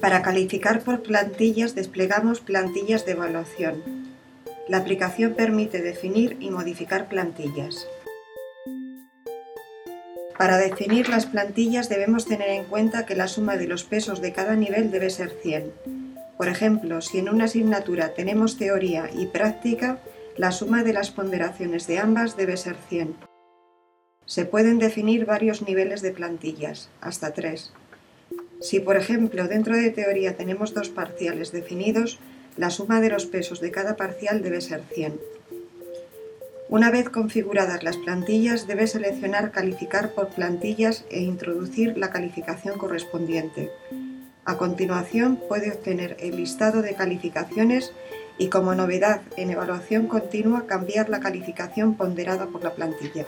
Para calificar por plantillas desplegamos plantillas de evaluación. La aplicación permite definir y modificar plantillas. Para definir las plantillas debemos tener en cuenta que la suma de los pesos de cada nivel debe ser 100. Por ejemplo, si en una asignatura tenemos teoría y práctica, la suma de las ponderaciones de ambas debe ser 100. Se pueden definir varios niveles de plantillas, hasta tres. Si, por ejemplo, dentro de teoría tenemos dos parciales definidos, la suma de los pesos de cada parcial debe ser 100. Una vez configuradas las plantillas, debe seleccionar Calificar por plantillas e introducir la calificación correspondiente. A continuación, puede obtener el listado de calificaciones y, como novedad en evaluación continua, cambiar la calificación ponderada por la plantilla.